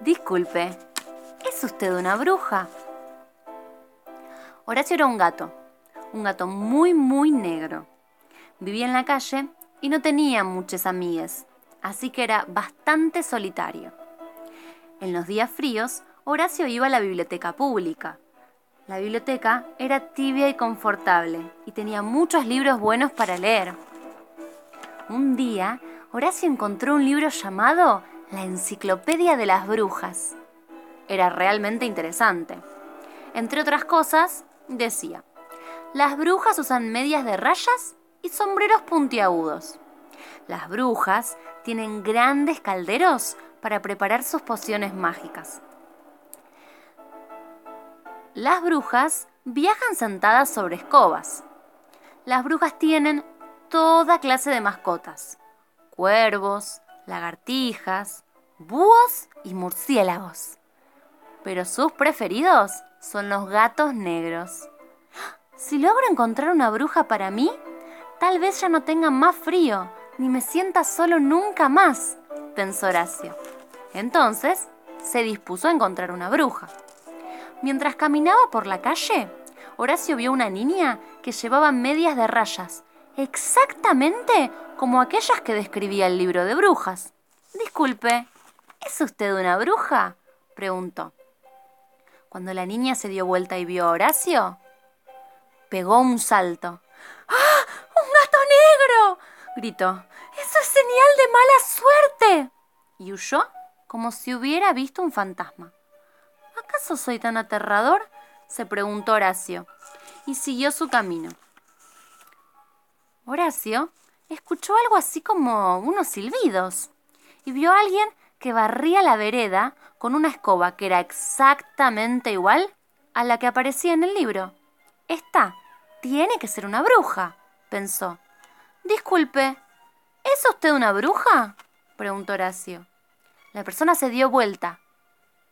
Disculpe, ¿es usted una bruja? Horacio era un gato, un gato muy, muy negro. Vivía en la calle y no tenía muchas amigas, así que era bastante solitario. En los días fríos, Horacio iba a la biblioteca pública. La biblioteca era tibia y confortable y tenía muchos libros buenos para leer. Un día, Horacio encontró un libro llamado La Enciclopedia de las Brujas. Era realmente interesante. Entre otras cosas, decía, las brujas usan medias de rayas y sombreros puntiagudos. Las brujas tienen grandes calderos para preparar sus pociones mágicas. Las brujas viajan sentadas sobre escobas. Las brujas tienen toda clase de mascotas. Cuervos, lagartijas, búhos y murciélagos. Pero sus preferidos son los gatos negros. Si logro encontrar una bruja para mí, tal vez ya no tenga más frío, ni me sienta solo nunca más, pensó Horacio. Entonces, se dispuso a encontrar una bruja. Mientras caminaba por la calle, Horacio vio una niña que llevaba medias de rayas exactamente como aquellas que describía el libro de brujas. Disculpe, ¿es usted una bruja? preguntó. Cuando la niña se dio vuelta y vio a Horacio, pegó un salto. ¡Ah! ¡Un gato negro! gritó. ¡Eso es señal de mala suerte! Y huyó como si hubiera visto un fantasma. ¿Acaso soy tan aterrador? se preguntó Horacio, y siguió su camino. Horacio escuchó algo así como unos silbidos y vio a alguien que barría la vereda con una escoba que era exactamente igual a la que aparecía en el libro. Esta tiene que ser una bruja, pensó. Disculpe, ¿es usted una bruja? preguntó Horacio. La persona se dio vuelta.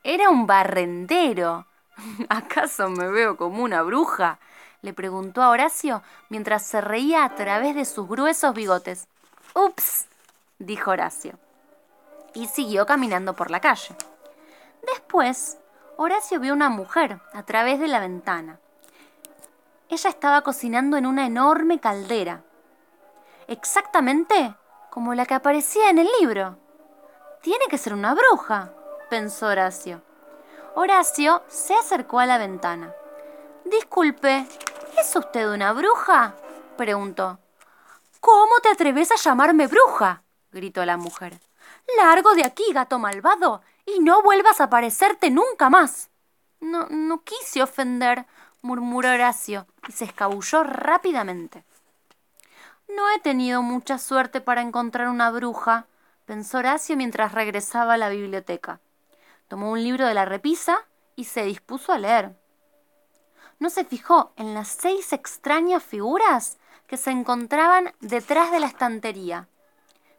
Era un barrendero. ¿Acaso me veo como una bruja? Le preguntó a Horacio mientras se reía a través de sus gruesos bigotes. Ups, dijo Horacio. Y siguió caminando por la calle. Después, Horacio vio una mujer a través de la ventana. Ella estaba cocinando en una enorme caldera, exactamente como la que aparecía en el libro. Tiene que ser una bruja, pensó Horacio. Horacio se acercó a la ventana. Disculpe, ¿Es usted una bruja? preguntó. ¿Cómo te atreves a llamarme bruja? gritó la mujer. Largo de aquí, gato malvado, y no vuelvas a aparecerte nunca más. No, no quise ofender, murmuró Horacio, y se escabulló rápidamente. No he tenido mucha suerte para encontrar una bruja, pensó Horacio mientras regresaba a la biblioteca. Tomó un libro de la repisa y se dispuso a leer no se fijó en las seis extrañas figuras que se encontraban detrás de la estantería.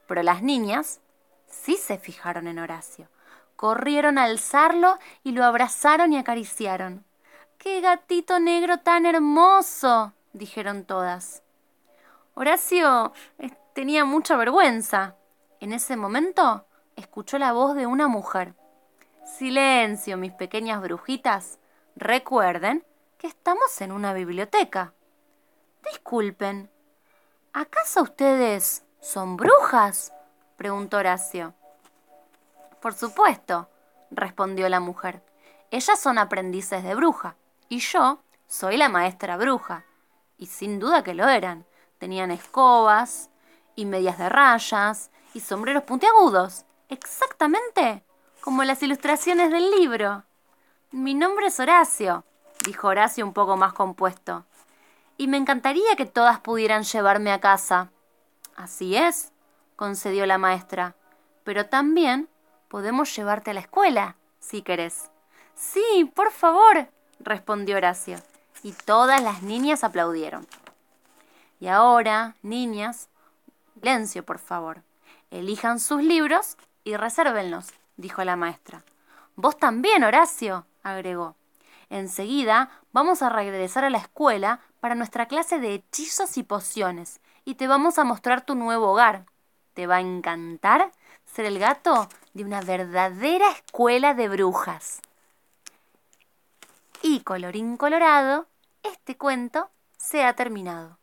Pero las niñas sí se fijaron en Horacio. Corrieron a alzarlo y lo abrazaron y acariciaron. ¡Qué gatito negro tan hermoso! dijeron todas. Horacio eh, tenía mucha vergüenza. En ese momento escuchó la voz de una mujer. Silencio, mis pequeñas brujitas. Recuerden estamos en una biblioteca. Disculpen, ¿acaso ustedes son brujas? preguntó Horacio. Por supuesto, respondió la mujer. Ellas son aprendices de bruja, y yo soy la maestra bruja. Y sin duda que lo eran. Tenían escobas, y medias de rayas, y sombreros puntiagudos, exactamente como las ilustraciones del libro. Mi nombre es Horacio, dijo Horacio un poco más compuesto. Y me encantaría que todas pudieran llevarme a casa. Así es, concedió la maestra. Pero también podemos llevarte a la escuela, si querés. Sí, por favor, respondió Horacio. Y todas las niñas aplaudieron. Y ahora, niñas, silencio, por favor. Elijan sus libros y resérvenlos, dijo la maestra. Vos también, Horacio, agregó. Enseguida vamos a regresar a la escuela para nuestra clase de hechizos y pociones y te vamos a mostrar tu nuevo hogar. ¿Te va a encantar ser el gato de una verdadera escuela de brujas. Y colorín colorado, este cuento se ha terminado.